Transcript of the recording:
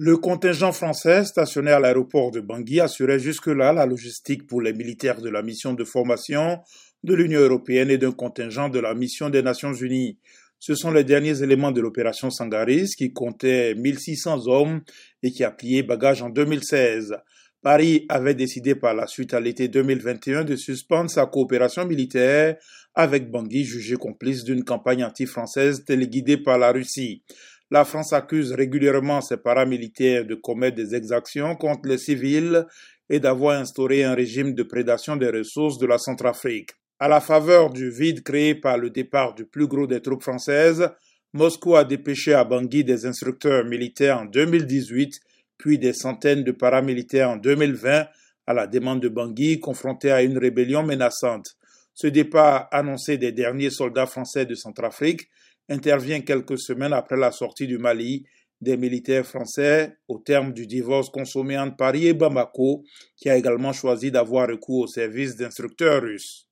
Le contingent français stationné à l'aéroport de Bangui assurait jusque-là la logistique pour les militaires de la mission de formation de l'Union européenne et d'un contingent de la mission des Nations unies. Ce sont les derniers éléments de l'opération Sangaris qui comptait 1600 hommes et qui a plié bagage en 2016. Paris avait décidé par la suite à l'été 2021 de suspendre sa coopération militaire avec Bangui jugé complice d'une campagne anti-française téléguidée par la Russie. La France accuse régulièrement ses paramilitaires de commettre des exactions contre les civils et d'avoir instauré un régime de prédation des ressources de la Centrafrique. À la faveur du vide créé par le départ du plus gros des troupes françaises, Moscou a dépêché à Bangui des instructeurs militaires en 2018, puis des centaines de paramilitaires en 2020, à la demande de Bangui, confronté à une rébellion menaçante. Ce départ annoncé des derniers soldats français de Centrafrique intervient quelques semaines après la sortie du Mali des militaires français au terme du divorce consommé entre Paris et Bamako, qui a également choisi d'avoir recours au service d'instructeurs russes.